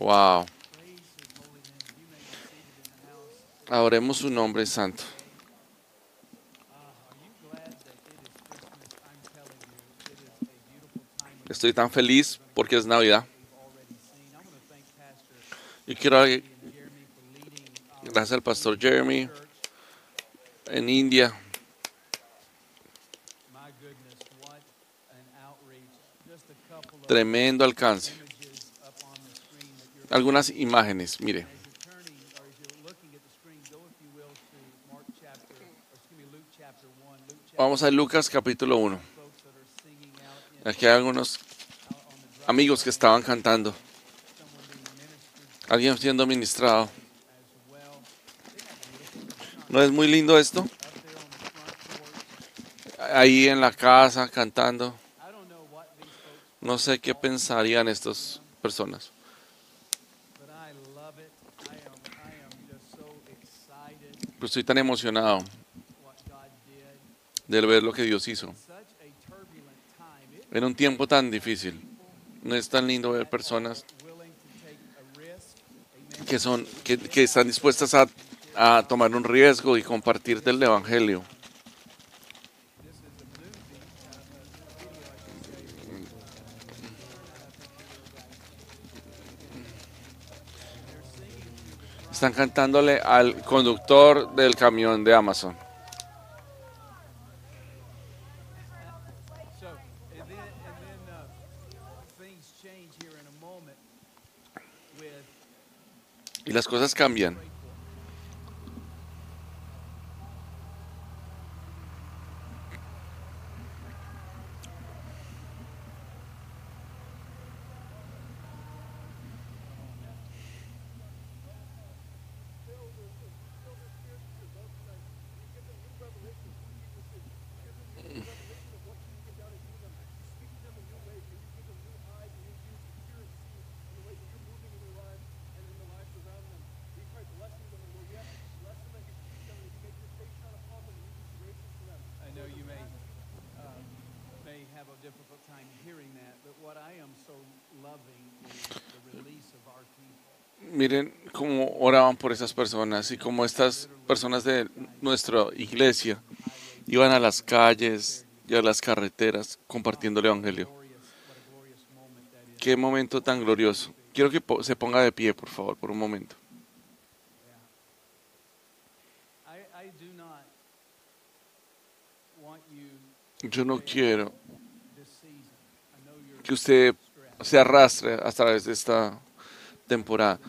Wow. Adoremos su nombre santo. Estoy tan feliz porque es Navidad. Y quiero gracias al pastor Jeremy en India. Tremendo alcance. Algunas imágenes, mire. Vamos a Lucas capítulo 1. Aquí hay algunos amigos que estaban cantando. Alguien siendo ministrado. ¿No es muy lindo esto? Ahí en la casa cantando. No sé qué pensarían estas personas. Estoy tan emocionado de ver lo que Dios hizo. En un tiempo tan difícil. No es tan lindo ver personas que son que, que están dispuestas a, a tomar un riesgo y compartir del evangelio. Están cantándole al conductor del camión de Amazon. Y las cosas cambian. Miren cómo oraban por esas personas y cómo estas personas de nuestra iglesia iban a las calles y a las carreteras compartiendo el Evangelio. Qué momento tan glorioso. Quiero que se ponga de pie, por favor, por un momento. I, I do not want you Yo no quiero que usted se arrastre a través de esta temporada.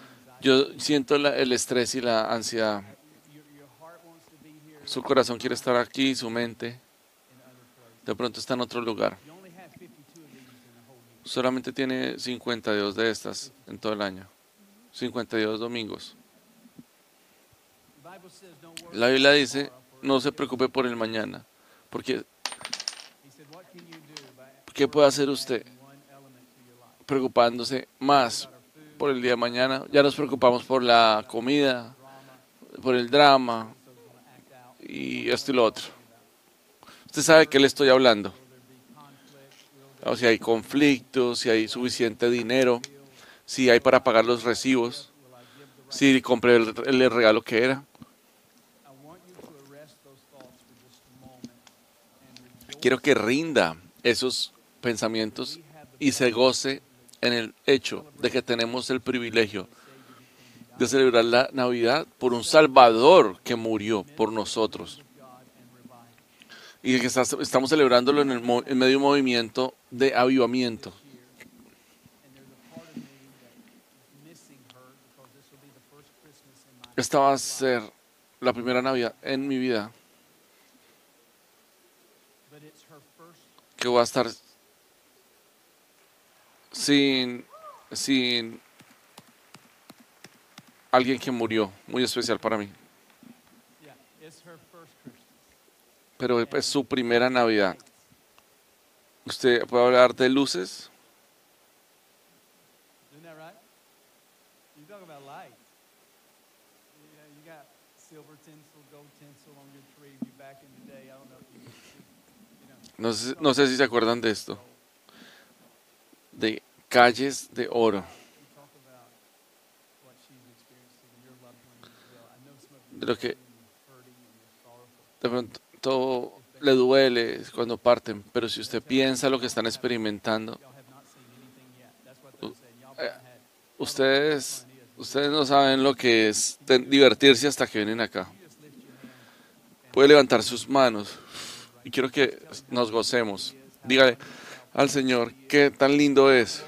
Yo siento la- el estrés y la ansiedad. Su corazón quiere estar aquí, su mente de pronto está en otro lugar. You only have 52 of these in the whole year. Solamente tiene 52 de estas en todo el año. 52 domingos. La Biblia dice, no se preocupe por el mañana. Porque, ¿qué puede hacer usted preocupándose más por el día de mañana? Ya nos preocupamos por la comida, por el drama y esto y lo otro. Usted sabe de qué le estoy hablando. Si hay conflictos, si hay suficiente dinero, si hay para pagar los recibos, si compré el, regalo que era. Quiero que rinda esos pensamientos y se goce en el hecho de que tenemos el privilegio de celebrar la Navidad por un Salvador que murió por nosotros y que está- estamos celebrándolo en, el en medio de un movimiento de avivamiento. Esta va a ser la primera Navidad en mi vida que voy a estar sin, sin alguien que murió, muy especial para mí. Pero es su primera Navidad. ¿Usted puede hablar de luces? No sé, no sé si se acuerdan de esto de calles de oro. De lo que de pronto le duele cuando parten, pero si usted piensa lo que están experimentando, eh, ustedes, ustedes no saben lo que es divertirse hasta que vienen acá. Puede levantar sus manos y quiero que nos gocemos. Dígale, al Señor qué tan lindo es,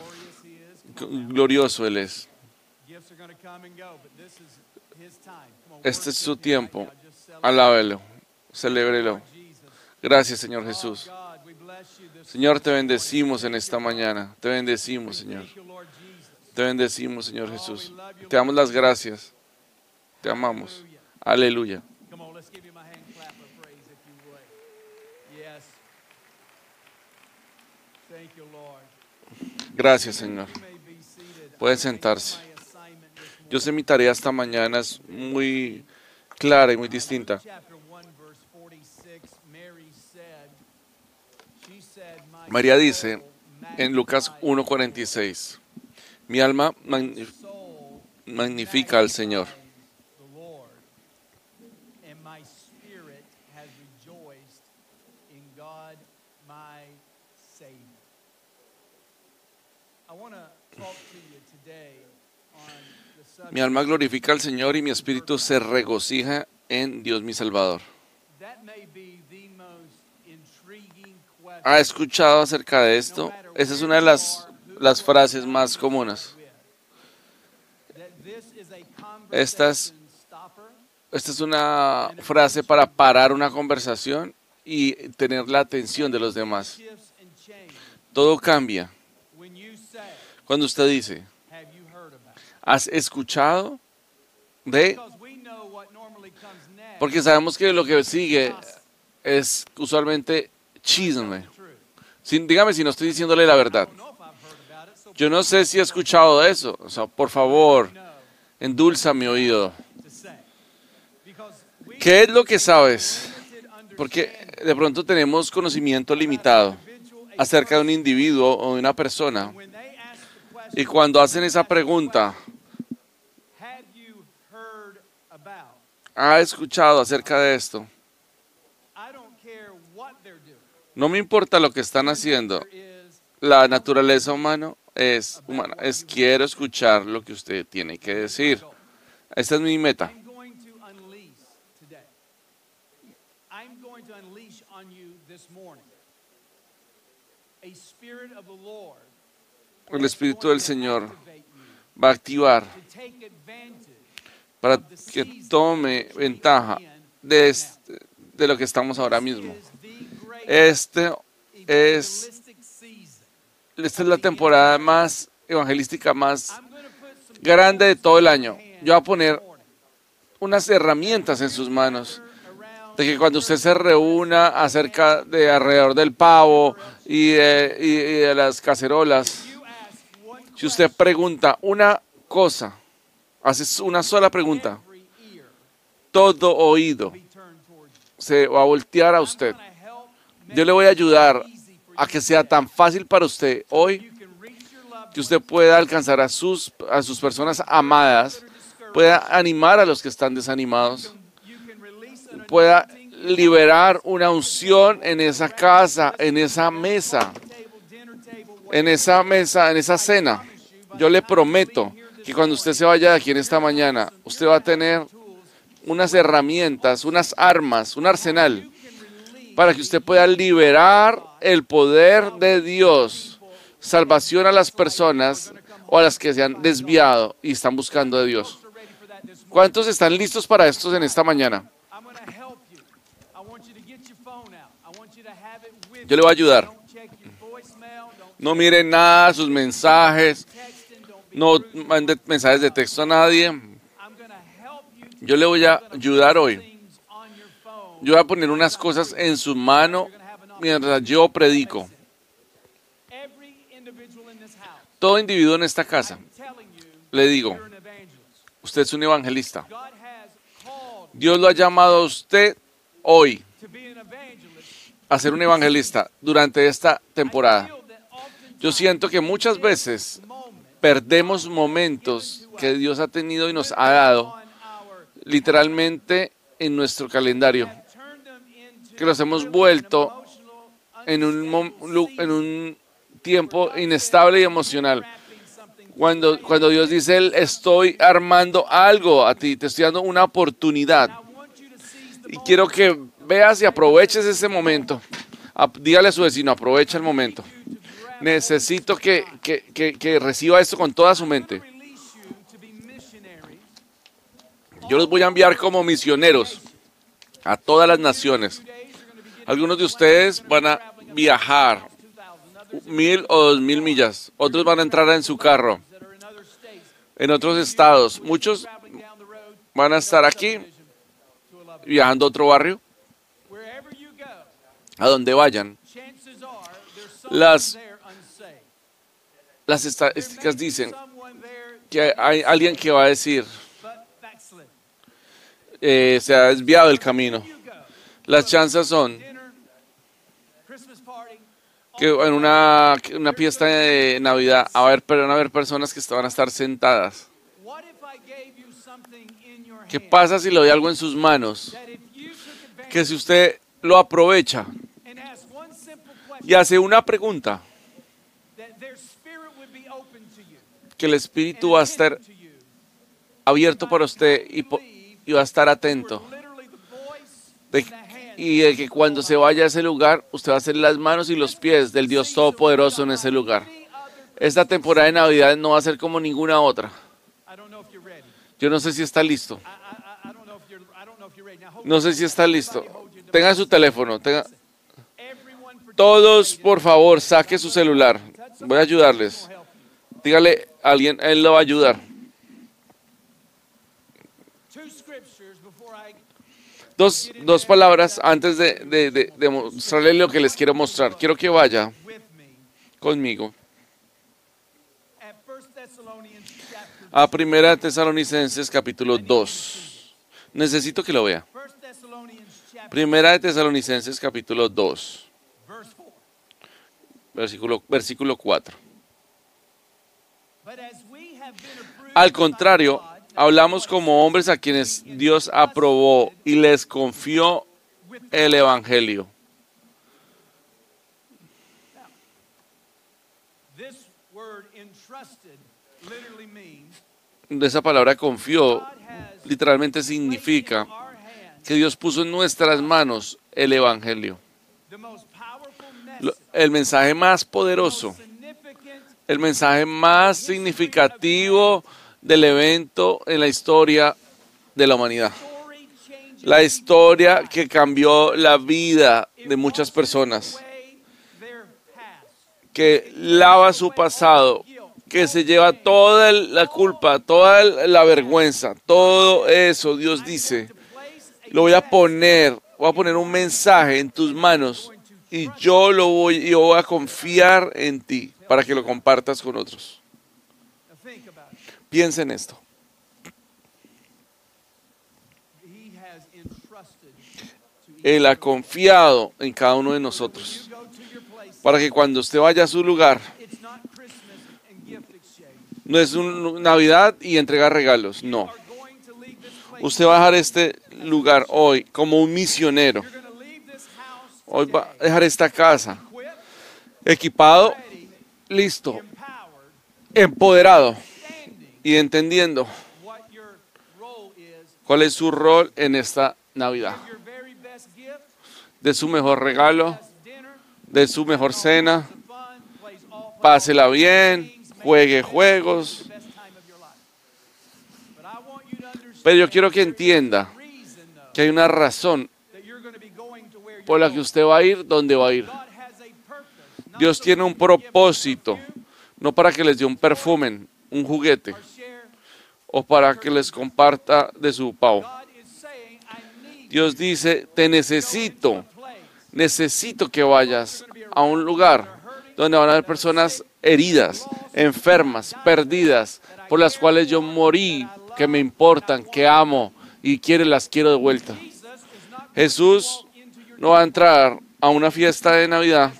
glorioso Él es. Este es su tiempo. Alábelo, celébrelo. Gracias, Señor Jesús. Señor, te bendecimos en esta mañana. Te bendecimos, Señor. Te bendecimos, Señor Jesús. Te damos las gracias. Te amamos. Aleluya. Gracias, Señor. Pueden sentarse. Yo sé mi tarea esta mañana es muy clara y muy distinta. María dice en Lucas 1:46, mi alma magnifica al Señor. Mi alma glorifica al Señor y mi espíritu se regocija en Dios mi Salvador. ¿Ha escuchado acerca de esto? Esa es una de las, las frases más comunes. Esta es, esta es una frase para parar una conversación y tener la atención de los demás. Todo cambia. Cuando usted dice, ¿has escuchado de? Porque sabemos que lo que sigue es usualmente chisme. Sin, dígame si no estoy diciéndole la verdad. Yo no sé si he escuchado de eso. O sea, por favor, endulza mi oído. ¿Qué es lo que sabes? Porque de pronto tenemos conocimiento limitado acerca de un individuo o de una persona. Y cuando hacen esa pregunta, ¿ha escuchado acerca de esto? No me importa lo que están haciendo. La naturaleza humana es humana. Es quiero escuchar lo que usted tiene que decir. Esta es mi meta. El Espíritu del Señor va a activar para que tome ventaja de, este, de lo que estamos ahora mismo. Este es, esta es la temporada más evangelística, más grande de todo el año. Yo voy a poner unas herramientas en sus manos de que cuando usted se reúna acerca de alrededor del pavo y de, y de las cacerolas, si usted pregunta una cosa, hace una sola pregunta, todo oído se va a voltear a usted. Yo le voy a ayudar a que sea tan fácil para usted hoy que usted pueda alcanzar a sus, a sus personas amadas, pueda animar a los que están desanimados, pueda liberar una unción en esa casa, en esa mesa, en esa mesa, en esa cena. Yo le prometo que cuando usted se vaya de aquí en esta mañana, usted va a tener unas herramientas, unas armas, un arsenal para que usted pueda liberar el poder de Dios, salvación a las personas o a las que se han desviado y están buscando de Dios. ¿Cuántos están listos para esto en esta mañana? Yo le voy a ayudar. No miren nada, sus mensajes. No mande mensajes de texto a nadie. Yo le voy a ayudar hoy yo voy a poner unas cosas en su mano mientras yo predico. Todo individuo en esta casa, le digo, usted es un evangelista. Dios lo ha llamado a usted hoy a ser un evangelista durante esta temporada. Yo siento que muchas veces perdemos momentos que Dios ha tenido y nos ha dado literalmente en nuestro calendario, que los hemos vuelto en un, tiempo inestable y emocional. Cuando, cuando Dios dice, "Él, estoy armando algo a ti, te estoy dando una oportunidad. Y quiero que veas y aproveches ese momento. Dígale a su vecino, aprovecha el momento. Necesito que, que- que- reciba esto con toda su mente. Yo los voy a enviar como misioneros a todas las naciones. Algunos de ustedes van a viajar 2,000. Others mil o dos mil millas. Otros van a entrar en su carro en otros estados. Muchos van a estar aquí viajando a otro barrio, a donde vayan. Las-. Las estadísticas dicen que hay alguien que va a decir, eh, se ha desviado del camino. Las chances son que en una, una fiesta de Navidad a ver, van a haber personas que van a estar sentadas. ¿Qué pasa si le doy algo en sus manos? Que si usted lo aprovecha y hace una pregunta, that their spirit would be open to you que el espíritu va a estar abierto para usted y, va a estar atento. Y de que cuando se vaya a ese lugar, usted va a ser las manos y los pies del Dios Todopoderoso en ese lugar. Esta temporada de Navidad no va a ser como ninguna otra. Yo no sé si está listo. No sé si está listo. Tenga su teléfono. Tenga... Todos, por favor, saque su celular. Voy a ayudarles. Dígale a alguien, él lo va a ayudar. Dos, dos palabras antes de, de, mostrarle lo que les quiero mostrar. Quiero que vaya conmigo at 1 Thessalonians chapter a Primera Tesalonicenses capítulo 2. Necesito que lo vea. 1 Thessalonians chapter Primera de Tesalonicenses capítulo 2, verse 4. versículo, versículo 4. Al contrario, hablamos como hombres a quienes Dios aprobó y les confió el Evangelio. Esa palabra confió literalmente significa que Dios puso en nuestras manos el Evangelio. El mensaje más poderoso, el mensaje más significativo del evento en la historia de la humanidad. La historia que cambió la vida de muchas personas, que lava su pasado, que se lleva toda la culpa, toda la vergüenza, todo eso, Dios dice, lo voy a poner, voy a poner un mensaje en tus manos y yo lo voy, yo voy a confiar en ti para que lo compartas con otros. Piensa en esto. Él ha confiado en cada uno de nosotros para que cuando usted vaya a su lugar, no es un Navidad y entregar regalos, no. Usted va a dejar este lugar hoy como un misionero. You're going to leave this house Hoy va a dejar esta casa equipado, listo, empoderado y entendiendo cuál es su rol en esta Navidad. De su mejor regalo, de su mejor cena, pásela bien, juegue juegos. Pero yo quiero que entienda que hay una razón that you're going to be going to where por la que usted va a ir donde va a ir. Dios tiene un propósito, no para que les dé un perfume, un juguete o para que les comparta de su pavo. Dios dice, te necesito, necesito que vayas a un lugar donde van a haber personas heridas, enfermas, perdidas, por las cuales yo morí, que me importan, que amo y quiero, las quiero de vuelta. Jesús no va a entrar a una fiesta de Navidad,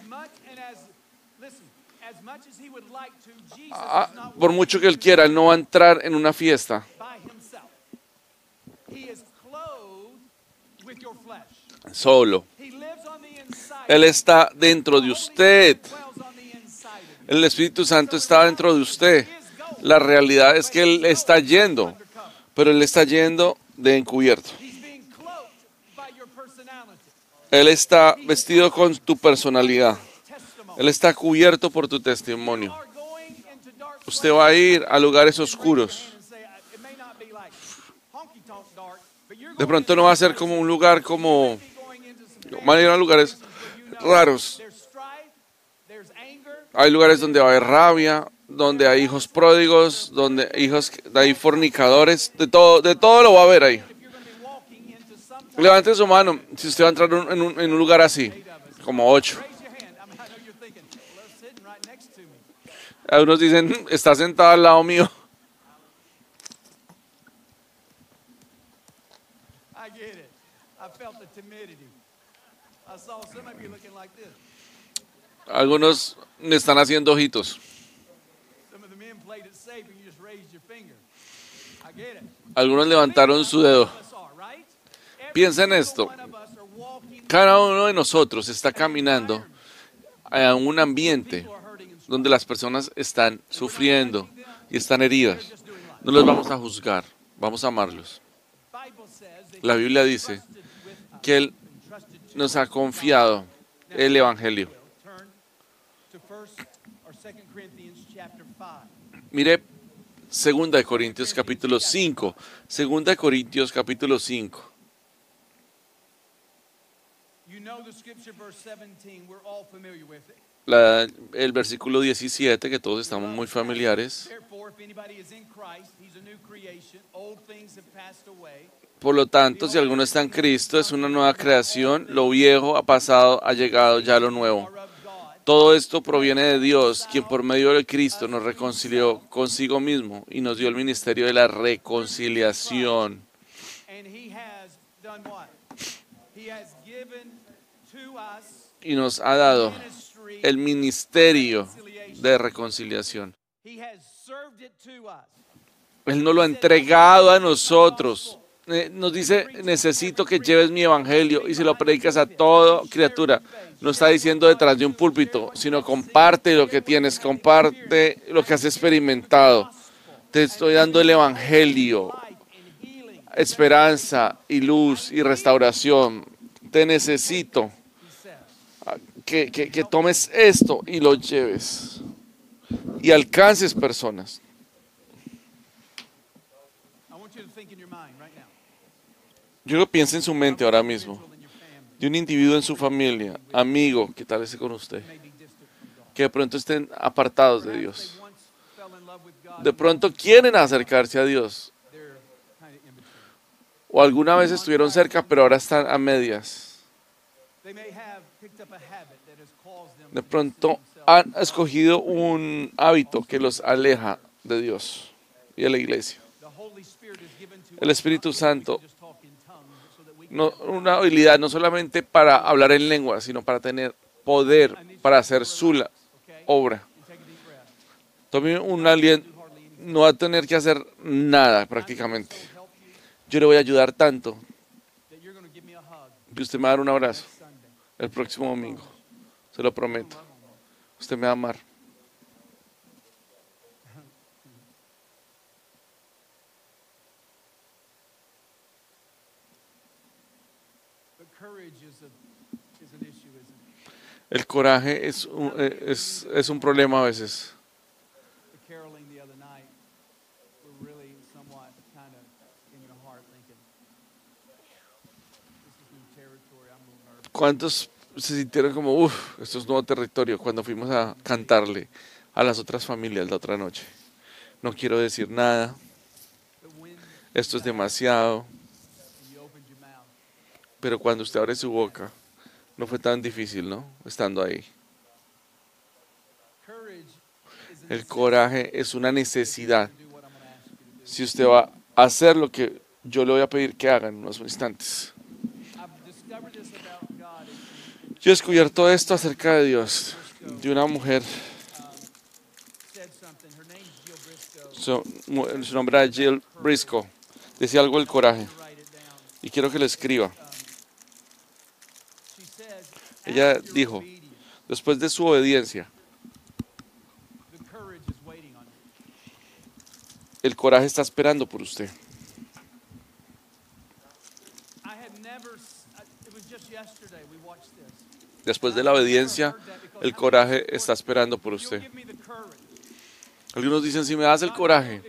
ah, por mucho que él quiera, él no va a entrar en una fiesta. solo. Él está dentro de usted. El Espíritu Santo está dentro de usted. La realidad es que Él está yendo, pero Él está yendo de encubierto. Él está vestido con tu personalidad. Él está cubierto por tu testimonio. Usted va a ir a lugares oscuros. and say, "I- it may not be like honky-tonk dark, but you're De pronto no va a ser como un lugar como... Van a ir a lugares raros. Hay lugares donde va a haber rabia, donde hay hijos pródigos, donde hijos, hay fornicadores, de todo, de todo lo va a haber ahí. Levante su mano si usted va a entrar en un, en un lugar así, como ocho. raise your hand. I mean, I know you're thinking, well, it's sitting right next to me. Algunos dicen, está sentado al lado mío. Algunos me están haciendo ojitos. Algunos levantaron su dedo. All of us are, right? Every Piensa en esto. Cada uno de nosotros está caminando a un ambiente donde las personas están sufriendo y están heridas. No los vamos a juzgar, vamos a amarlos. La Biblia dice que Él nos ha confiado el Evangelio. Turn to first or second Corinthians chapter 5. Mire, Segunda de Corintios capítulo 5. Segunda de Corintios capítulo 5. You know the scripture verse 17, we're all familiar with it. La- el versículo 17, que todos estamos muy familiares. Therefore, if anybody is in Christ, he's a new creation. Old things have passed away. Por lo tanto, si alguno está en Cristo, es una nueva creación. Lo viejo ha pasado, ha llegado ya lo nuevo. Todo esto proviene de Dios, quien por medio de Cristo nos reconcilió consigo mismo y nos dio el ministerio de la reconciliación. Y nos ha dado el ministerio de reconciliación. Él nos lo ha entregado a nosotros. Eh, Nos dice, necesito que lleves mi evangelio y se lo predicas a toda criatura. No está diciendo detrás de un púlpito, sino comparte lo que tienes, comparte lo que has experimentado. Te estoy dando el evangelio, esperanza y luz y restauración. Te necesito que, que- que tomes esto y lo lleves y alcances personas. Yo lo pienso en su mente ahora mismo. De un individuo en su familia, amigo, que tal vez esté con usted, que de pronto estén apartados de Dios. De pronto quieren acercarse a Dios, o alguna vez estuvieron cerca, pero ahora están a medias. De to pronto han escogido un hábito que los aleja de Dios y de la iglesia. El Espíritu Santo No, una habilidad no solamente para hablar en lengua, sino para tener poder para hacer su obra. Tome un anything. no va a tener que hacer nada prácticamente. Yo le voy a ayudar tanto que usted me va a dar un abrazo el próximo domingo. Se lo prometo. Usted me va a amar. El coraje es un, eh, es, es un problema a veces. ¿Cuántos se sintieron como, uff, esto es nuevo territorio cuando fuimos a cantarle a las otras familias la otra noche? No quiero decir nada, esto es demasiado, pero cuando usted abre su boca, no fue tan difícil, ¿no? Estando ahí. El coraje es una necesidad. Si usted va a hacer lo que yo le voy a pedir que haga en unos instantes. Yo he descubierto esto acerca de Dios, de una mujer, su, nombre era Jill Briscoe, decía algo del coraje y quiero que lo escriba. Ella dijo, después de su obediencia, el coraje está esperando por usted. Después de la obediencia, el coraje está esperando por usted. Algunos dicen, si me das el coraje,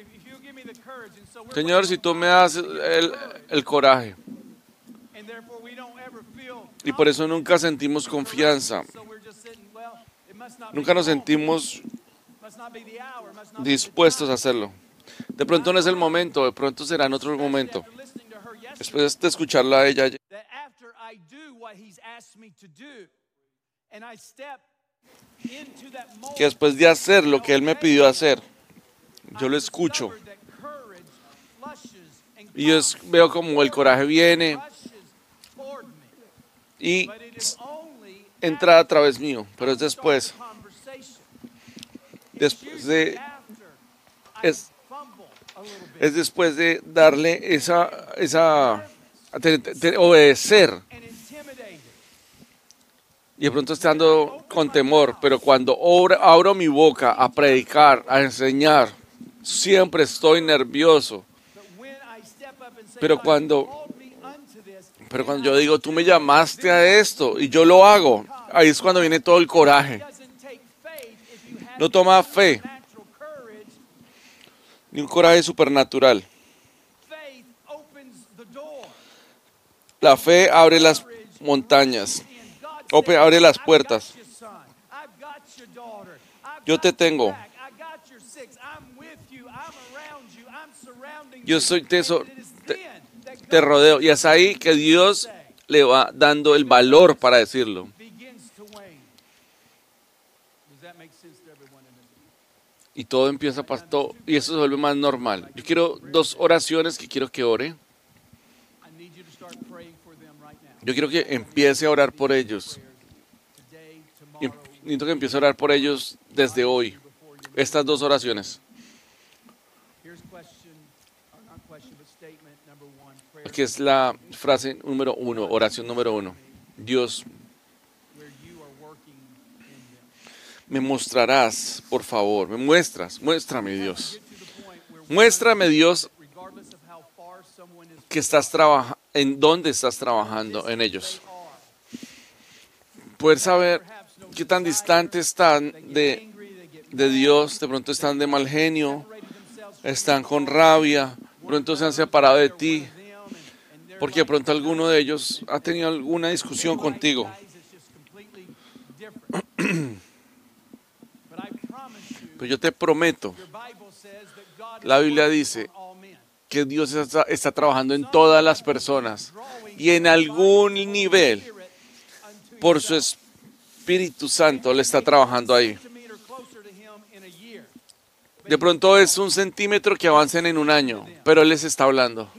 Señor, si tú me das el, el- coraje, y por eso nunca sentimos confianza, nunca nos sentimos dispuestos a hacerlo. De pronto no es el momento, de pronto será en otro momento. Después de escucharla a ella, que después de hacer lo que él me pidió hacer, yo lo escucho. Y yo veo como el coraje viene y entra a través mío, pero es después. Después de- es-. Es después de darle esa, esa, a te- te- obedecer. Y de pronto estando con temor, pero cuando abro mi boca a predicar, a enseñar, siempre estoy nervioso. Pero "God, you cuando- called me unto this," Pero cuando yo digo, tú me llamaste a esto y yo lo hago, ahí es cuando viene todo el coraje. No toma fe, ni un coraje supernatural. La fe abre las montañas. And God Ope- says, abre las "I've puertas. Yo te tengo. Yo you." soy te- And so- it is te- Te rodeo. Y es ahí que Dios le va dando el valor para decirlo. Y todo empieza pasar, y eso se vuelve más normal. Yo quiero dos oraciones que quiero que ore. I need you to start praying for them right now. Yo quiero que empiece a orar por ellos. Necesito que empiece a orar por ellos desde hoy. Estas dos oraciones. Que es la frase número uno, oración número uno. Dios, me mostrarás, por favor, me muestras, muéstrame Dios. Muéstrame Dios que estás trabajando, en dónde estás trabajando en ellos. Poder saber qué tan desire, distantes están de, de Dios, de pronto están de mal genio, están con rabia, de pronto se han separado de ti, porque de pronto alguno de ellos ha tenido alguna discusión contigo. Pero yo te prometo La Biblia dice. Que Dios está, trabajando en todas las personas y en algún nivel, por su. Espíritu Santo, le está trabajando ahí. De pronto es un centímetro que avancen en un año, pero Él les está hablando.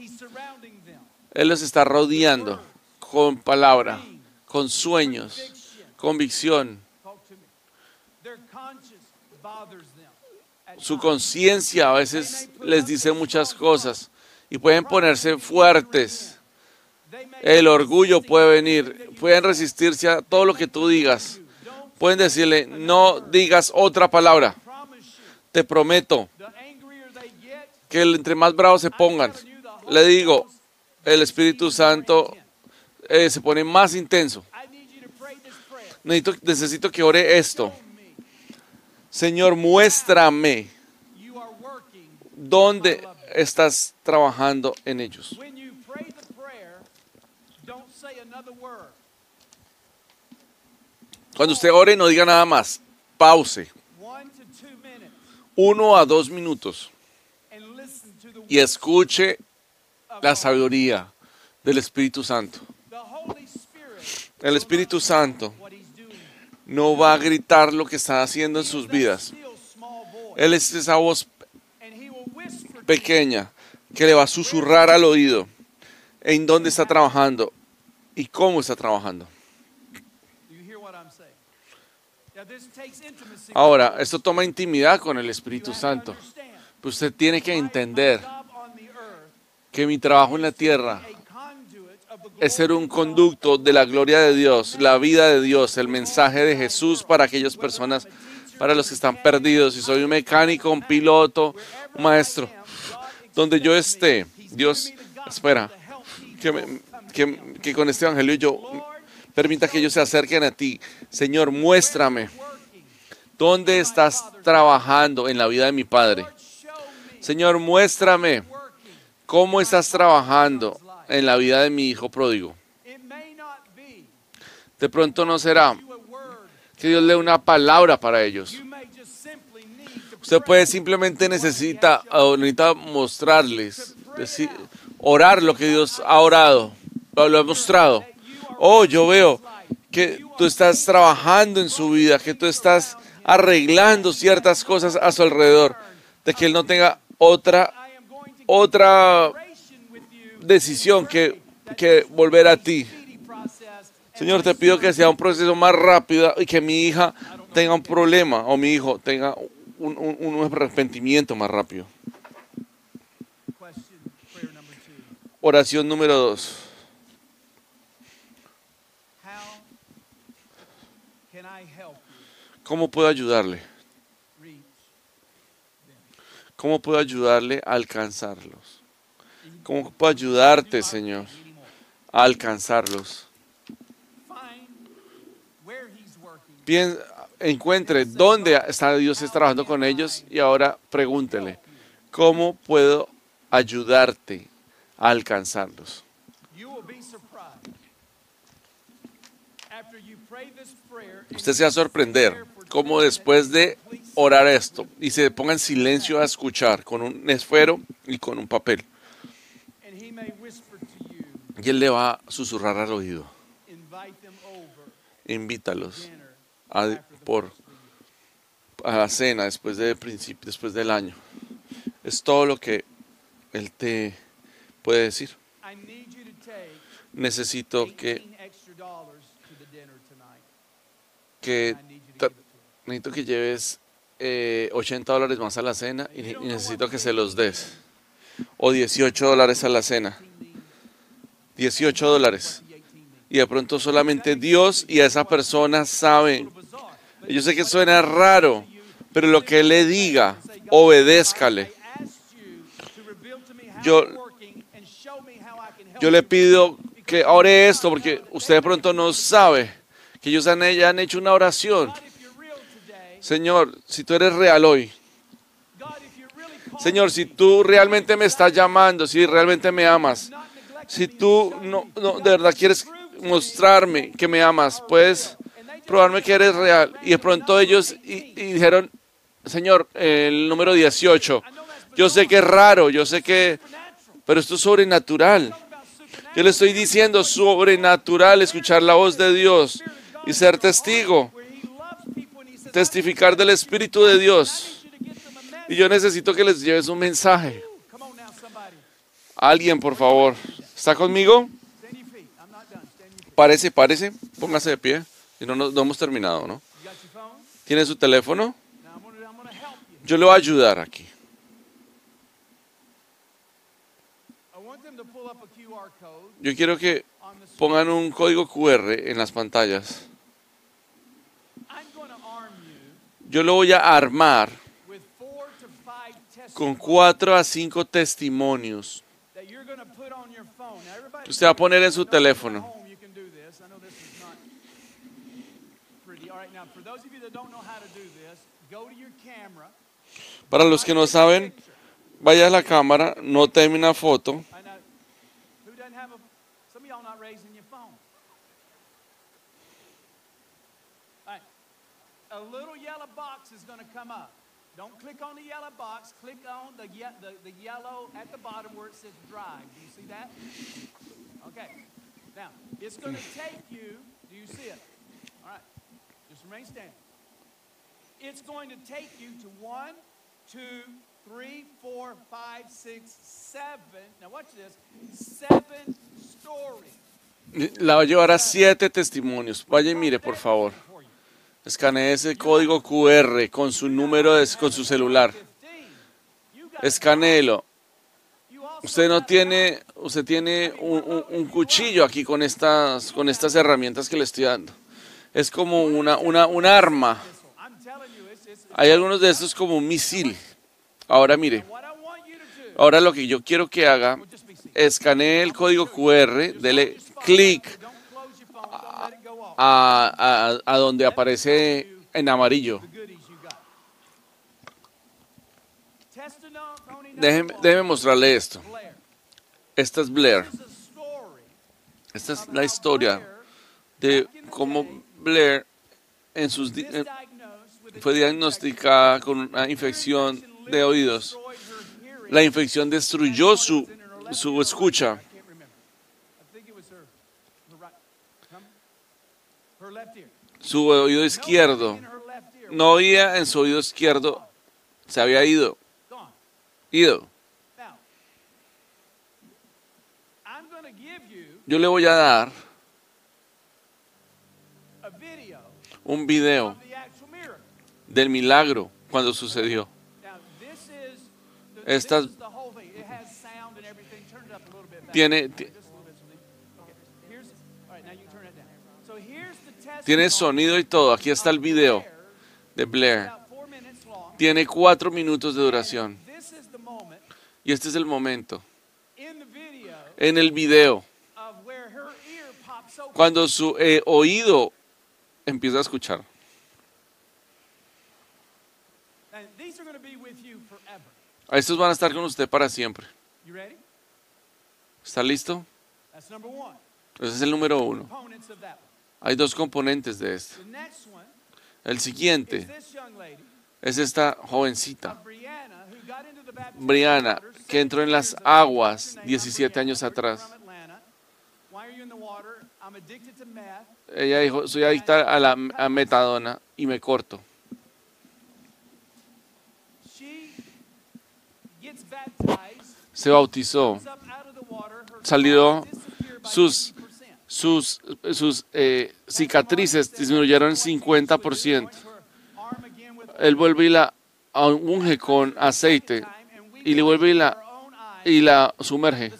Él los está rodeando con palabra, con sueños, convicción. Su conciencia a veces les dice muchas cosas y pueden ponerse fuertes. El orgullo puede venir, pueden resistirse a todo lo que tú digas. Pueden decirle, no digas otra palabra. Te prometo que entre más bravos se pongan, le digo, el Espíritu Santo eh, se pone más intenso. Necesito, necesito que ore esto. Señor, muéstrame dónde estás trabajando en ellos. Cuando usted ore, no diga nada más. Pause. Uno a dos minutos y escuche la sabiduría del Espíritu Santo. El Espíritu Santo. No va a gritar lo que está haciendo en sus vidas. Él es esa voz pequeña que le va a susurrar al oído en dónde está trabajando y cómo está trabajando. Ahora, esto toma intimidad con el Espíritu Santo. usted tiene que entender que mi trabajo en la tierra es ser un conducto de la gloria de Dios, la vida de Dios, el mensaje de Jesús para aquellas personas, para los que están perdidos. Si soy un mecánico, un piloto, un maestro, donde yo esté, Dios espera que, me- que- que con este evangelio yo permita que ellos se acerquen a ti. Señor, muéstrame dónde estás trabajando en la vida de mi Padre. Señor, muéstrame cómo estás trabajando en la vida de mi hijo pródigo. De pronto no será. Que Dios le dé una palabra para ellos. Usted puede simplemente necesita, o necesita mostrarles, decir, orar lo que Dios ha orado, lo ha mostrado. Oh, yo veo que tú estás trabajando en su vida, que tú estás arreglando ciertas cosas a su alrededor, de que Él no tenga otra, otra decisión que, que volver a ti. Señor, te pido que sea un proceso más rápido y que mi hija tenga un problema o mi hijo tenga un, un- un arrepentimiento más rápido. Oración número dos. ¿Cómo puedo ayudarle? ¿Cómo puedo ayudarle a alcanzarlos? ¿Cómo puedo ayudarte, Señor, a alcanzarlos? Pien- encuentre dónde está Dios está trabajando con ellos y ahora pregúntele, ¿cómo puedo ayudarte a alcanzarlos? Usted se va a sorprender cómo después de orar esto y se ponga en silencio a escuchar con un esfero y con un papel, and he may whisper to you, y él le va a susurrar al oído, invite them over invítalos a, por, a la cena después, de después del año. Es todo lo que él te puede decir. I need you to take Necesito que, 18 extra dollars to the dinner tonight. que, necesito que lleves eh, 80 dólares más a la cena y, y necesito que se los des. O 18 dólares a la cena. 18 dólares. The 18 means. Y de pronto solamente Dios y a esa persona saben. Yo sé que suena raro, pero lo que le diga, obedézcale. Yo- Yo le pido que ore esto porque usted de pronto no sabe que ellos han, han hecho una oración. Señor, si tú eres real hoy, Señor, si tú realmente me estás llamando, si realmente me amas, si tú no, no de verdad quieres mostrarme que me amas, puedes probarme que eres real. Y de pronto ellos y, dijeron, Señor, el número 18, yo sé que es raro, yo sé que, pero esto es sobrenatural. Yo le estoy diciendo sobrenatural escuchar la voz de Dios y ser testigo, testificar del Espíritu de Dios. Y yo necesito que les lleves un mensaje. Alguien, por favor. ¿Está conmigo? Parece, parece. Póngase de pie. Y no, no, no hemos terminado, ¿no? ¿Tiene su teléfono? Yo le voy a ayudar aquí. Yo quiero que pongan un código QR en las pantallas. Yo lo voy a armar with four to five con cuatro a cinco testimonios. Usted va a poner en su teléfono. Para los que no saben, vaya a la cámara, no una foto. A. Little yellow box is going to come up. Don't click on the yellow box. Click on the, ye- the, the yellow at the bottom where it says drive. Do you see that? Okay. Now, it's going to take you. Do you see it? All right. Just remain standing. It's going to take you to one, two, three, four, five, six, seven. Now, watch this. Seven stories. La va a llevar a siete testimonios. Vaya y mire, por favor. Escanee ese código QR con su número, de, con su celular. 15. You got Escanéelo. You also Usted no tiene, usted tiene un, un- cuchillo aquí con estas, con estas herramientas que le estoy dando. Es como una, una, un arma. Hay algunos de estos como un misil. Ahora mire, ahora lo que yo quiero que haga, escanee el código QR, dele clic a, a- donde aparece en amarillo. One, déjeme mostrarle esto. Esta es Blair. Esta es la historia de cómo Blair en sus di- fue diagnosticada con una infección de oídos. La infección destruyó su, su escucha. Su oído No izquierdo no oía en su oído izquierdo. Se había ido. Ido. Yo le voy a dar un video del milagro cuando sucedió. Estas- this Tiene sonido y todo. Aquí está el video de Blair. Tiene cuatro minutos de duración. Y este es el momento. En el video, cuando su eh, oído empieza a escuchar. Estos van a estar con usted para siempre. ¿Está listo? Ese es el número uno. Hay dos componentes de esto. El siguiente es esta jovencita, Brianna, que entró en 17 las aguas your name? I'm 17 Brianna. años atrás. Ella dijo, soy adicta a la a metadona y me corto. Se bautizó. Salió sus- 50%. Sus, sus eh, cicatrices disminuyeron 50%. Él vuelve y la unge con aceite y le vuelve y la, y la sumerge.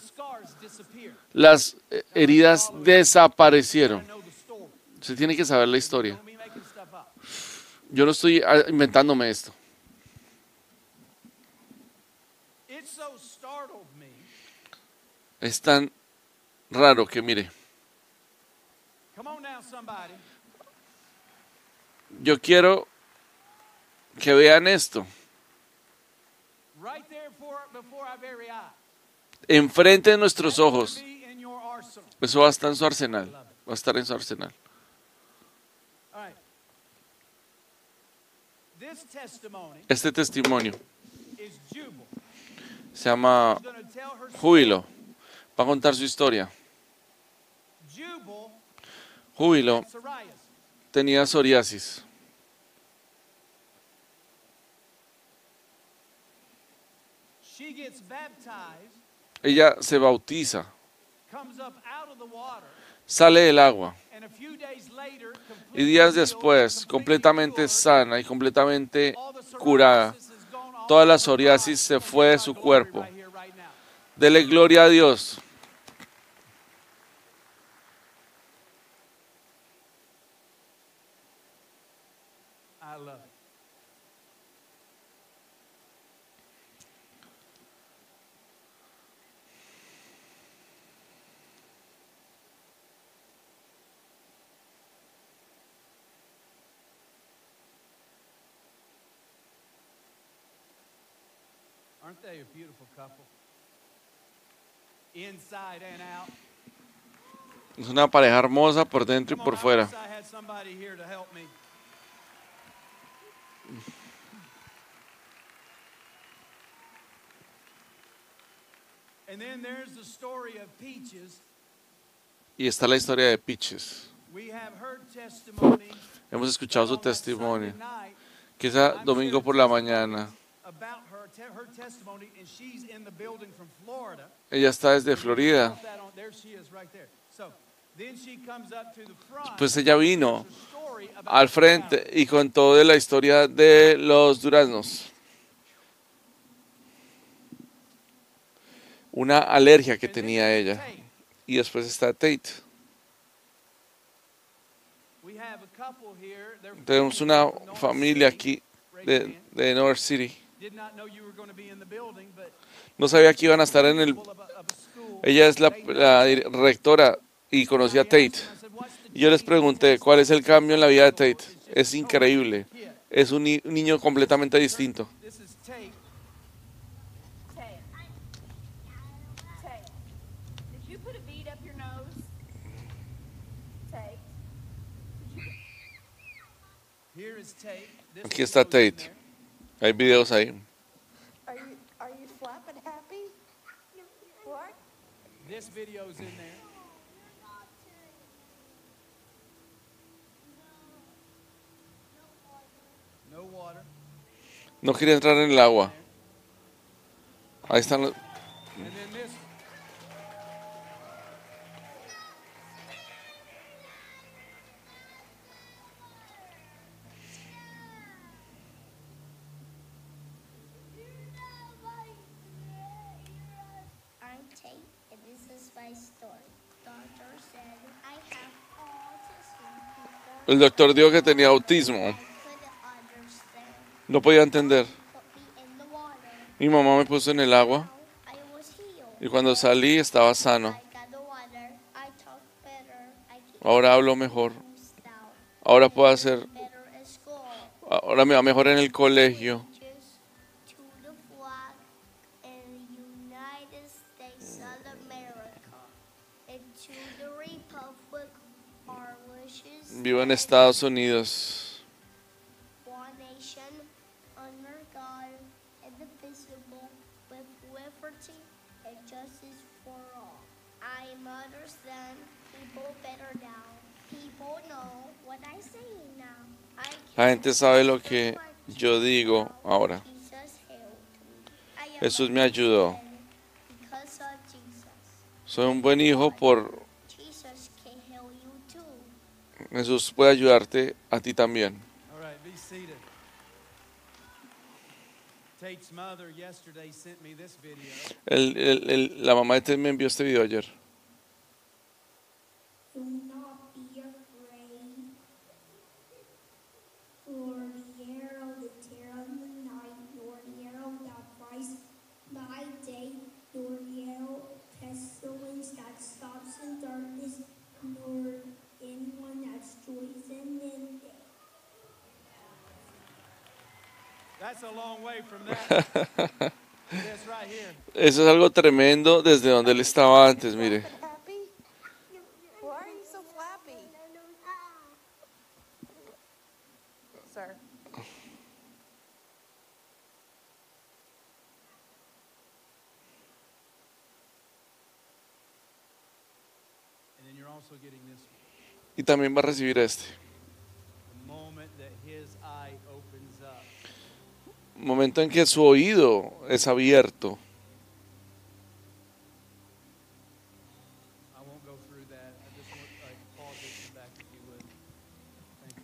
Las eh, heridas desaparecieron. Se tiene que saber la historia. Yo no estoy ah, inventándome esto. Es tan raro que mire, Come on now, somebody. Yo quiero que vean esto. Enfrente de nuestros ojos. Eso va a estar en su arsenal. Va a estar en su arsenal. Este testimonio se llama. Júbilo. Va a contar su historia. Júbilo tenía psoriasis. Ella se bautiza, sale del agua y días después, completamente sana y completamente curada, toda la psoriasis se fue de su cuerpo. Dele gloria a Dios. Es una pareja hermosa por dentro y por fuera. Y está la historia de Peaches. Hemos escuchado su testimonio. Esa domingo por la mañana. About her, te- her testimony, and she's in the building from Florida. Ella está desde Florida. Put that on- There she is, right there. So then she comes up to the front. Pues ella vino al frente y contó de la historia de los duraznos. una alergia que tenía ella. Y después está Tate. Tenemos una familia aquí de, de North City. No sabía que iban a estar en el... Ella es la, la rectora y conocía a I asked Tate. them, I said, "What's the Y yo les change?" pregunté, ¿cuál es el cambio en la vida de Tate? Es a increíble. Es un, ni- un niño completamente distinto. Aquí está Tate. Hay videos ahí. Are you are you flapping happy? What? This video's in there. No water. No quería entrar en el agua. Ahí están los... El doctor dijo que tenía autismo. No podía entender. Mi mamá me puso en el agua y cuando salí estaba sano. Ahora hablo mejor. Ahora puedo hacer... Ahora me va mejor en el colegio. I say now. I La gente sabe lo que yo digo ahora. Jesús me ayudó. Soy un buen hijo por Jesús puede ayudarte a ti también. All right, be seated. Tate's mother yesterday sent me this video. El- el- el- la mamá de Ted me envió este video ayer. Eso es algo tremendo desde donde él estaba antes, mire. Happy? Why are you so flappy? Sir. And then you're also getting this one. Y también va a recibir este. The moment that his eye opens up. Momento en que su oído es abierto.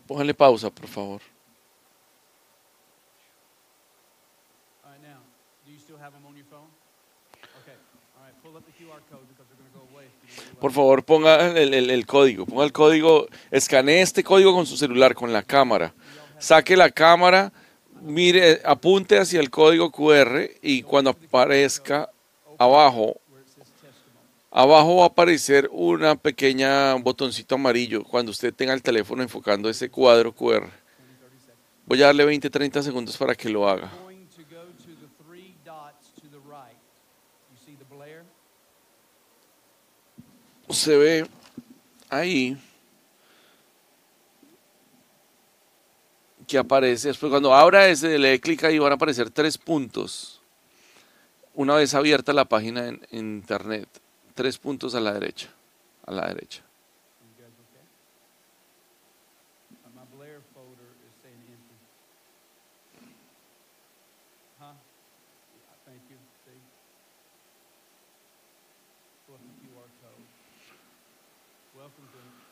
Póngale pausa, por favor. Por favor, ponga el, el- el código. Ponga el código. Escanee este código con su celular, con la cámara. Saque la cámara, mire, apunte hacia el código QR y cuando aparezca abajo, abajo va a aparecer una pequeña botoncito amarillo cuando usted tenga el teléfono enfocando ese cuadro QR. 20, 30 seconds. Voy a darle 20, 30 segundos para que lo haga. Going to go to the three dots to the right. You see the Blair? Se ve ahí que aparece, después cuando abra ese, le clic ahí van a aparecer tres puntos. Una vez abierta la página en, internet, tres puntos a la derecha, a la derecha. Welcome to 21st Century Church.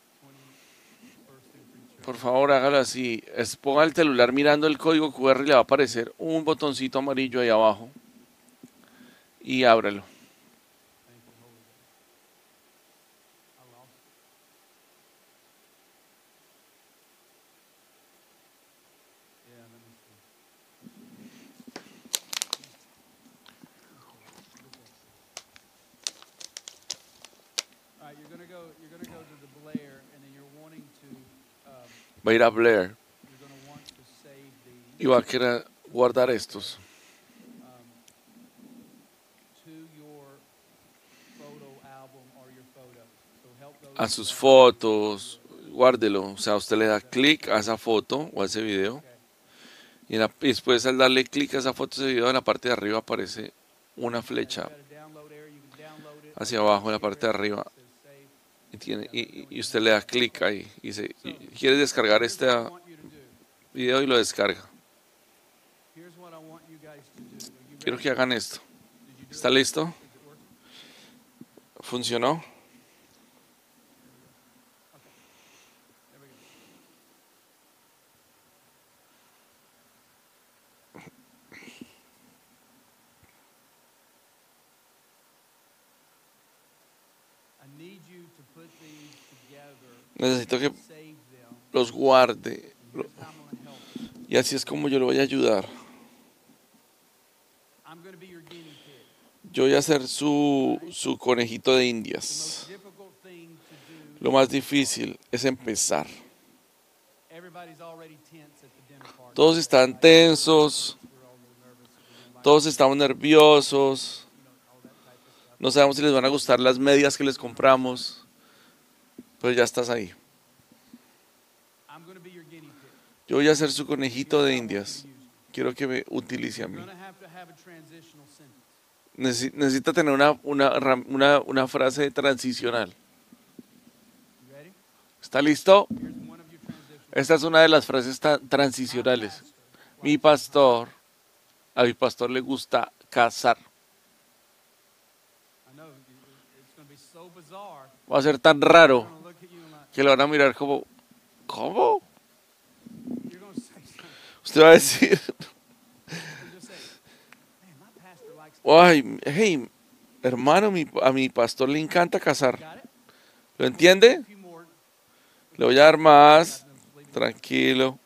Por favor, hágalo así. Ponga el celular mirando el código QR y le va a aparecer un botoncito amarillo ahí abajo. Y ábrelo. A ir a Blair y va a querer guardar estos a sus fotos, guárdelo. O sea, usted le da clic a esa foto o a ese video y, y después al darle clic a esa foto ese video en la parte de arriba aparece una flecha hacia abajo en la parte de arriba. Y, tiene, y, y usted le da clic ahí y dice, quiere descargar este video y lo descarga. Quiero que hagan esto. ¿Está listo? ¿Funcionó? Necesito que los guarde. Y así es como yo lo voy a ayudar. Yo voy a ser su, su conejito de indias. Lo más difícil es empezar. Todos están tensos, todos estamos nerviosos. you know, all that type of stuff. No sabemos si les van a gustar las medias que les compramos. Pero ya estás ahí. Yo voy a ser su conejito de indias. Quiero que me utilice a mí. Necesita tener una, una, una, una frase transicional. ¿Está listo? Esta es una de las frases transicionales. Mi pastor, a mi pastor le gusta cazar. I know it- it's going to be so bizarre. Va a ser tan raro que le van a mirar como, ¿cómo? Usted va a decir, ay, hey, hermano, a mi pastor le encanta cazar. ¿Lo entiende? Le voy a dar más. Tranquilo.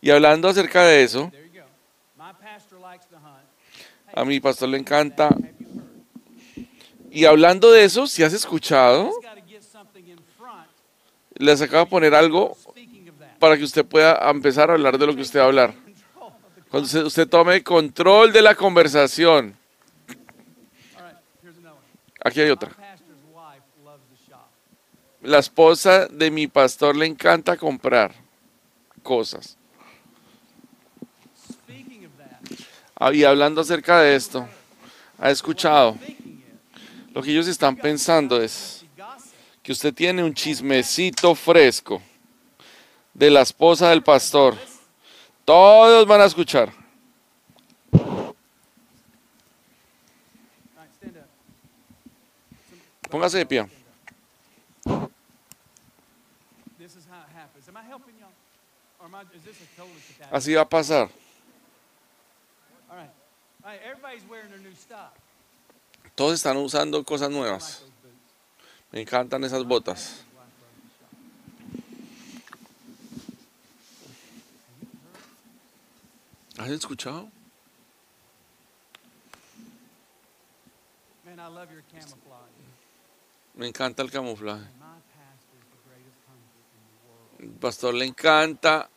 Y hablando acerca de eso, there you go. My pastor likes to hunt. A mi pastor le encanta. Y hablando de eso, si has escuchado, les acabo de poner algo para que usted pueda empezar a hablar de lo que usted va a hablar. Cuando usted, tome control de la conversación. Aquí hay otra. La esposa de mi pastor le encanta comprar cosas. Y hablando acerca de esto, ha escuchado. Lo que ellos están pensando es que usted tiene un chismecito fresco de la esposa del pastor. Todos van a escuchar. Póngase de pie. This is how it Todos están usando cosas nuevas. Me encantan esas botas. ¿Has escuchado? Man, I love your camouflage. Me encanta el camuflaje. El pastor le encanta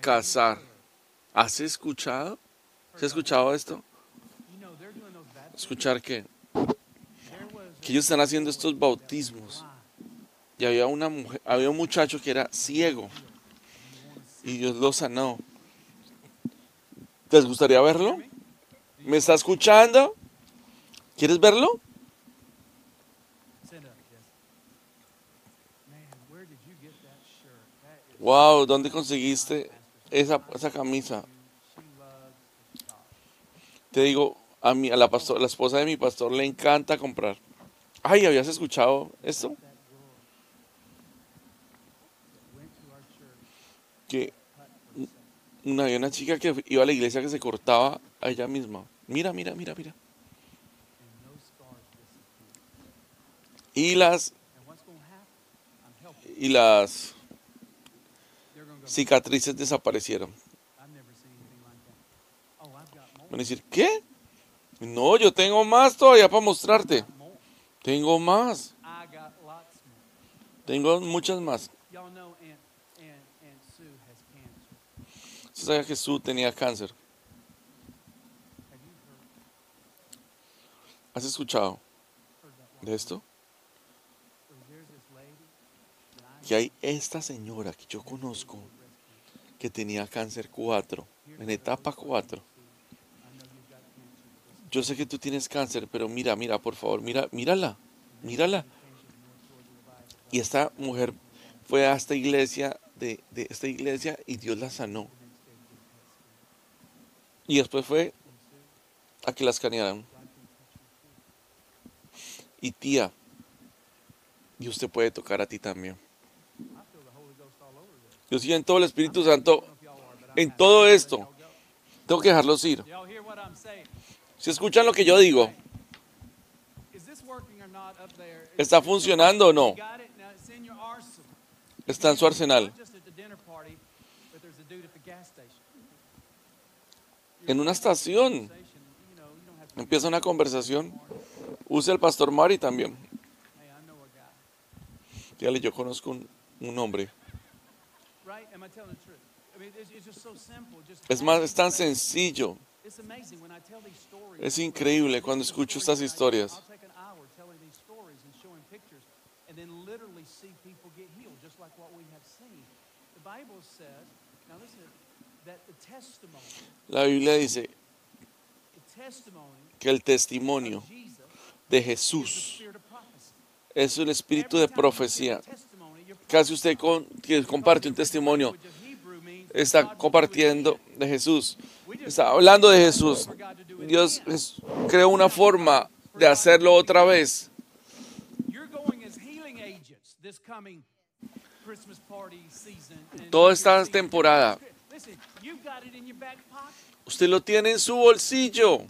cazar. ¿Has escuchado? ¿Has escuchado esto? Escuchar que, que ellos están haciendo estos bautismos. Y había una mujer, había un muchacho que era ciego. Y Dios lo sanó. ¿Les gustaría verlo? ¿Me está escuchando? ¿Quieres verlo? Wow, ¿dónde conseguiste esa, esa camisa? Te digo, a mí, a la, pastor, la esposa de mi pastor le encanta comprar. Ay, ¿habías escuchado esto? Que una, había una chica que iba a la iglesia que se cortaba a ella misma. Mira, mira, mira, mira. Y las, y las cicatrices desaparecieron. Van a decir, ¿qué? No, yo tengo más todavía para mostrarte. Tengo más. Tengo muchas más. ¿Usted sabía que Sue tenía cáncer? ¿Has escuchado de esto? Que hay esta señora que yo conozco que tenía cáncer 4, en etapa 4. Yo sé que tú tienes cáncer, pero mira, mira, por favor, mira, mírala, mírala. Y esta mujer fue a esta iglesia, de, de esta iglesia, y Dios la sanó. Y después fue a que la escanearan. Y tía, y usted puede tocar a ti también. Yo siento el Espíritu Santo en todo esto. Tengo que dejarlos ir. Si escuchan lo que yo digo? ¿está funcionando o no? Está en su arsenal. En una estación empieza una conversación. Use el pastor Mari también. Dígale, yo conozco un, un hombre. Es más, es tan sencillo. It's amazing when I tell these stories. Es increíble cuando escucho estas historias. La Biblia dice the testimony que el testimonio of Jesus de Jesús spirit of prophecy. es el espíritu de profecía. Casi usted con- que comparte un testimonio está compartiendo de Jesús. Está hablando de Jesús. Dios creó una forma de hacerlo otra vez. Toda esta temporada. Usted lo tiene en su bolsillo.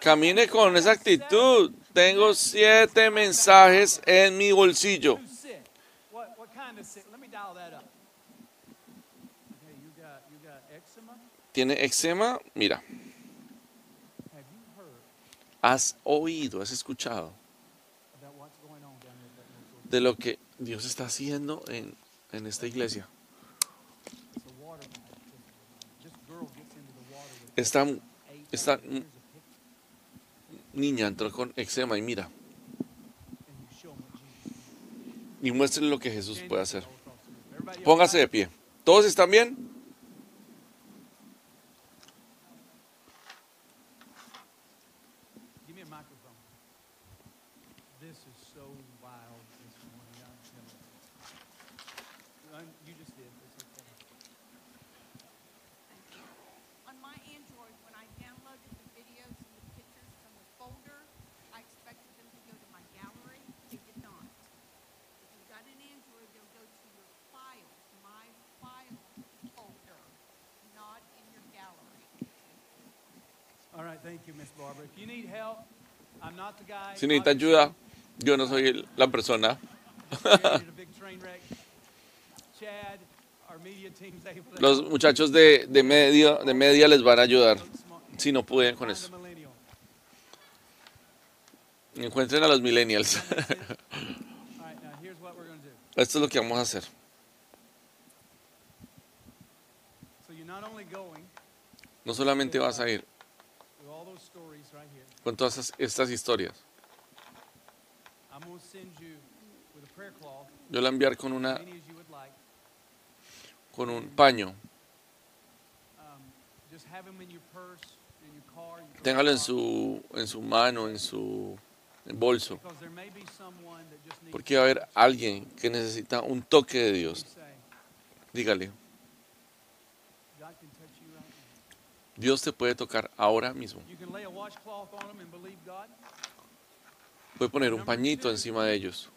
Camine con esa actitud. Tengo siete mensajes en mi bolsillo. Who's sick? What, what kind of sick? Let me dial that up. Okay, you got you got eczema. ¿Tiene eczema? Mira, has oído, has escuchado de lo que Dios está haciendo en, en esta iglesia. Esta esta niña entró con eczema y mira, y muéstrele lo que Jesús puede hacer. Póngase de pie. ¿Todos están bien? Si necesita ayuda, yo no soy la persona. Media Los muchachos de, de, medio, de media les van a ayudar si no pueden con eso. Encuentren a los millennials. Esto es lo que vamos a hacer. No solamente vas a ir with all those stories right here. Con todas estas, historias. Yo la enviar con, una, con un paño. Um, just have them in your purse, in your car. your Téngalo en su, en su mano, en su bolso. Just needs Porque va a haber alguien que necesita un toque de Dios. Dígale, God can touch you right now. Dios te puede tocar ahora mismo. God. Puede poner un pañito encima de ellos.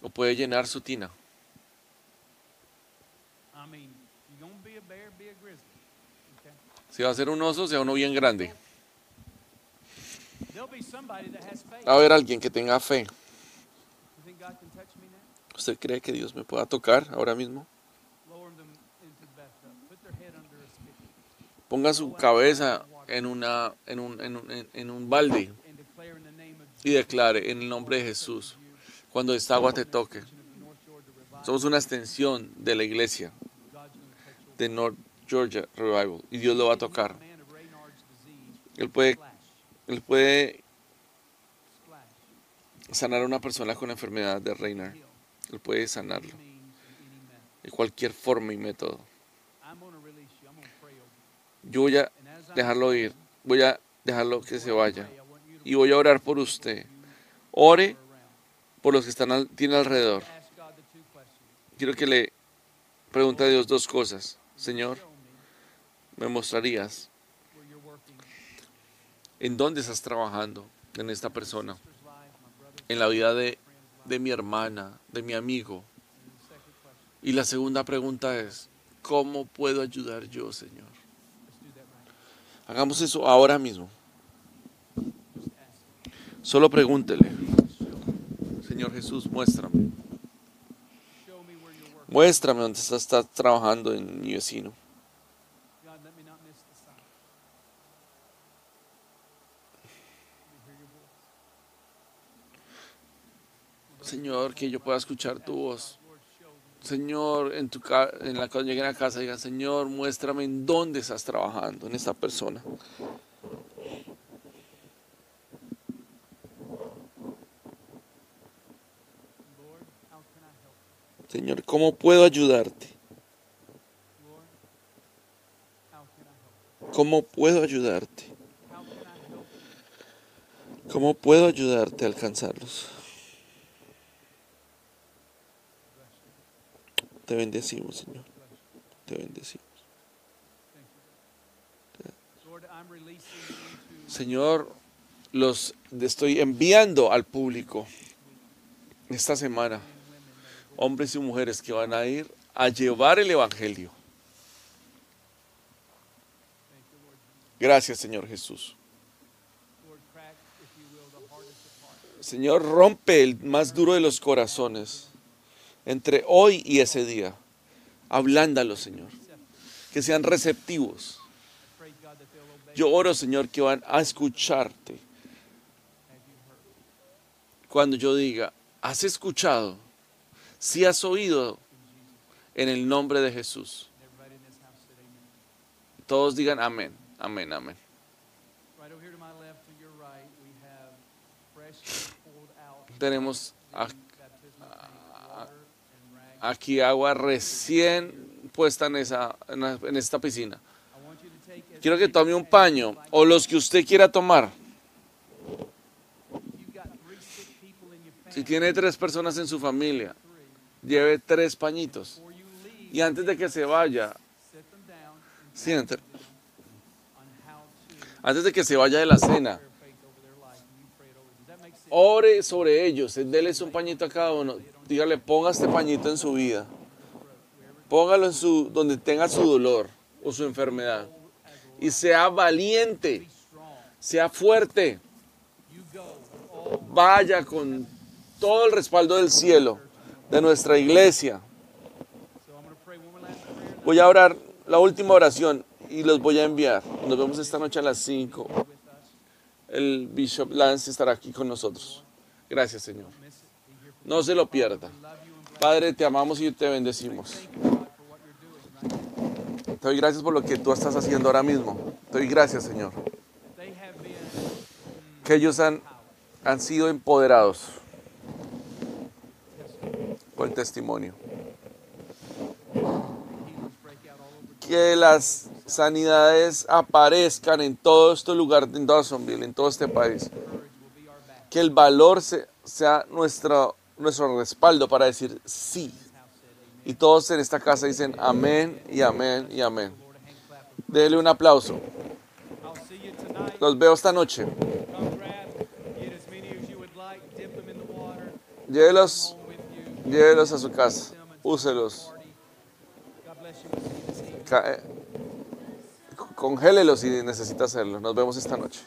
O puede llenar su tina. Si va a ser un oso, sea uno bien grande. Va a haber alguien que tenga fe. ¿Usted cree que Dios me pueda tocar ahora mismo? Ponga su cabeza en, una, en, un, en, un, en- un balde y declare en el nombre de Jesús, cuando esta agua te toque, somos una extensión de la iglesia de North Georgia Revival y Dios lo va a tocar. Él puede, él puede sanar a una persona con la enfermedad de Reiner. Él puede sanarlo de cualquier forma y método. I'm going to release you. I'm going to pray over you. Yo voy a dejarlo ir, voy a dejarlo que se vaya y voy a orar por usted. Ore por los que están al, tiene alrededor. Quiero que le pregunte a Dios dos cosas. Señor, me ¿me mostrarías en dónde estás trabajando en esta persona? En la vida de, de mi hermana, de mi amigo. Y la segunda pregunta es, ¿cómo puedo ayudar yo, Señor? Let's do that right now. Hagamos eso ahora mismo. Solo pregúntele. Señor Jesús, muéstrame. Muéstrame dónde estás, trabajando en mi vecino. Señor, que yo pueda escuchar tu voz. Señor, en tu en la cuando lleguen a casa, digan, Señor, muéstrame en dónde estás trabajando en esta persona. Señor, ¿cómo puedo ayudarte? ¿Cómo puedo ayudarte? ¿Cómo puedo ayudarte a alcanzarlos? Te bendecimos, Señor. Te bendecimos. Señor, los estoy enviando al público esta semana, hombres y mujeres que van a ir a llevar el Evangelio. Gracias, Señor Jesús. Señor, rompe el más duro de los corazones entre hoy y ese día. Ablándalo, Señor. Que sean receptivos. Yo oro, Señor, que van a escucharte cuando yo diga, ¿has escuchado? Si has oído en el nombre de Jesús. Todos digan amén, amén, amén. Right over aquí agua recién puesta en, esa, en esta piscina. Quiero que tome un paño o los que usted quiera tomar. Si tiene tres personas en su familia, lleve tres pañitos. Y antes de que se vaya, siente, antes de que se vaya de la cena, ore sobre ellos, déles un pañito a cada uno. Dígale, ponga este pañito en su vida. Póngalo en su, donde tenga su dolor o su enfermedad. Y sea valiente, sea fuerte. Vaya con todo el respaldo del cielo, de nuestra iglesia. Voy a orar la última oración y los voy a enviar. Nos vemos esta noche a las 5. with us. El Bishop Lance estará aquí con nosotros. Gracias, Señor. No se lo pierda. Padre, te amamos y te bendecimos. Te doy gracias por lo que tú estás haciendo ahora mismo. Te doy gracias, Señor. Que ellos han, han sido empoderados por el testimonio. Que las sanidades aparezcan en todo este lugar, en Dawsonville, en todo este país. Que el valor se- sea nuestro, nuestro respaldo para decir sí. Y todos en esta casa dicen amén y amén y amén. Dele un aplauso. Los veo esta noche. Llévelos, llévelos a su casa. Úselos. eh, Congélelos si necesita hacerlo. Nos vemos esta noche.